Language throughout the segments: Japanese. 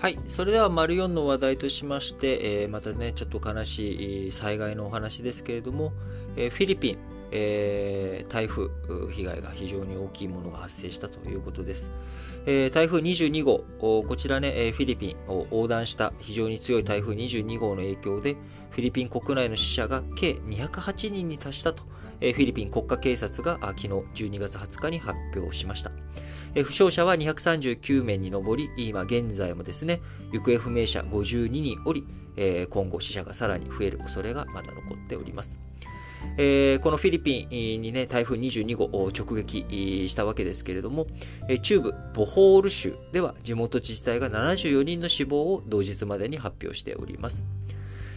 はい。それでは、丸4の話題としまして、えー、またね、ちょっと悲しい災害のお話ですけれども、えー、フィリピン、えー、台風被害が非常に大きいものが発生したということです。えー、台風22号、こちらね、フィリピンを横断した非常に強い台風22号の影響で、フィリピン国内の死者が計208人に達したと、フィリピン国家警察が昨日12月20日に発表しました。負傷者は239名に上り、今現在もですね、行方不明者52人おり、今後死者がさらに増える恐れがまだ残っております。えー、このフィリピンにね、台風22号を直撃したわけですけれども、中部ボホール州では地元自治体が74人の死亡を同日までに発表しております。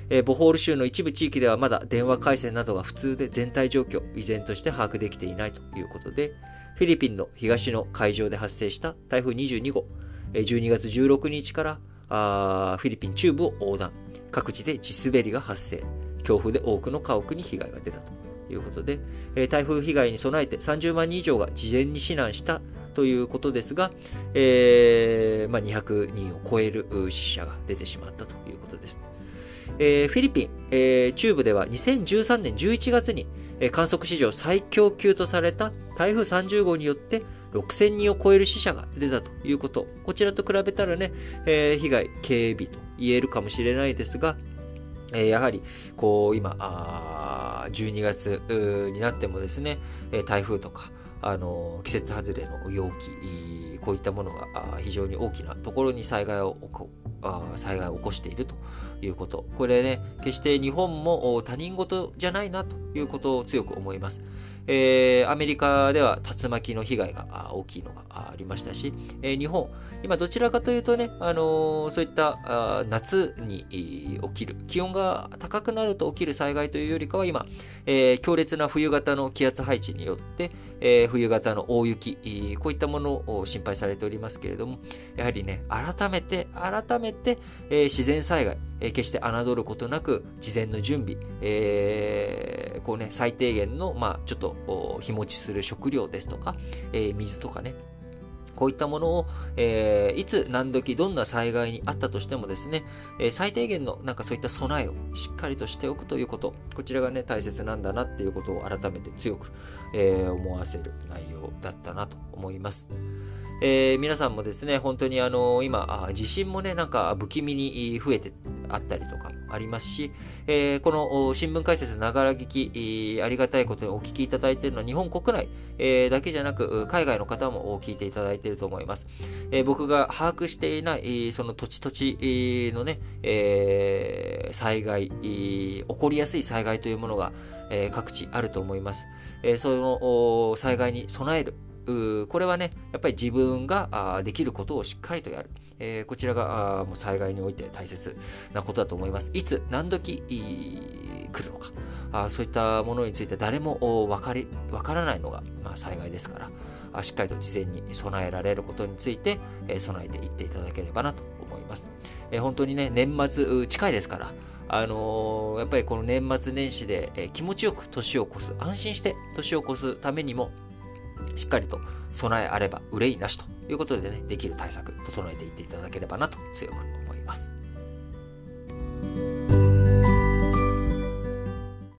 えー、ボホール州の一部地域ではまだ電話回線などが普通で全体状況、依然として把握できていないということで、フィリピンの東の海上で発生した台風22号、12月16日からあフィリピン中部を横断、各地で地滑りが発生、強風で多くの家屋に被害が出たということで、台風被害に備えて30万人以上が事前に避難したということですが、えーまあ、200人を超える死者が出てしまったということです。えー、フィリピン、えー、中部では2013年11月に、えー、観測史上最強級とされた台風30号によって6000人を超える死者が出たということ。こちらと比べたらね、えー、被害軽微と言えるかもしれないですが、え、やはり、こう、今、あ12月になってもですね、台風とか、あの季節外れの陽気、こういったものが非常に大きなところに災害を災害を起こしているということ。これね、決して日本も他人事じゃないなということを強く思います。えー、アメリカでは竜巻の被害が大きいのがありましたし、えー、日本、今どちらかというとね、あのー、そういった夏に起きる、気温が高くなると起きる災害というよりかは今、え、強烈な冬型の気圧配置によって、え、冬型の大雪、こういったものを心配されておりますけれども、やはりね、改めて、改めて、え、自然災害、え、決して侮ることなく、事前の準備、えー、こうね、最低限の、まあ、ちょっと日持ちする食料ですとか、えー、水とかね、こういったものを、えー、いつ何時どんな災害にあったとしてもですね、えー、最低限のなんかそういった備えをしっかりとしておくということ、こちらがね、大切なんだなっていうことを改めて強く、えー、思わせる内容だったなと思います。え、皆さんもですね、本当にあの、今、地震もね、なんか不気味に増えてあったりとかもありますし、えー、この新聞解説ながら聞き、ありがたいことにお聞きいただいているのは日本国内、えー、だけじゃなく、海外の方も聞いていただいていると思います。えー、僕が把握していない、その土地土地のね、えー、災害、起こりやすい災害というものが、え、各地あると思います。えー、その災害に備える、これはね、やっぱり自分ができることをしっかりとやる。えー、こちらがもう災害において大切なことだと思います。いつ何時来るのかあ、そういったものについて誰も分かり分からないのが、まあ、災害ですからあ、しっかりと事前に備えられることについて、え、備えていっていただければなと思います。え、本当にね、年末近いですから、あのー、やっぱりこの年末年始で、え、気持ちよく年を越す、安心して年を越すためにも、しっかりと備えあれば憂いなしということでね、できる対策、整えていっていただければなと強く思います。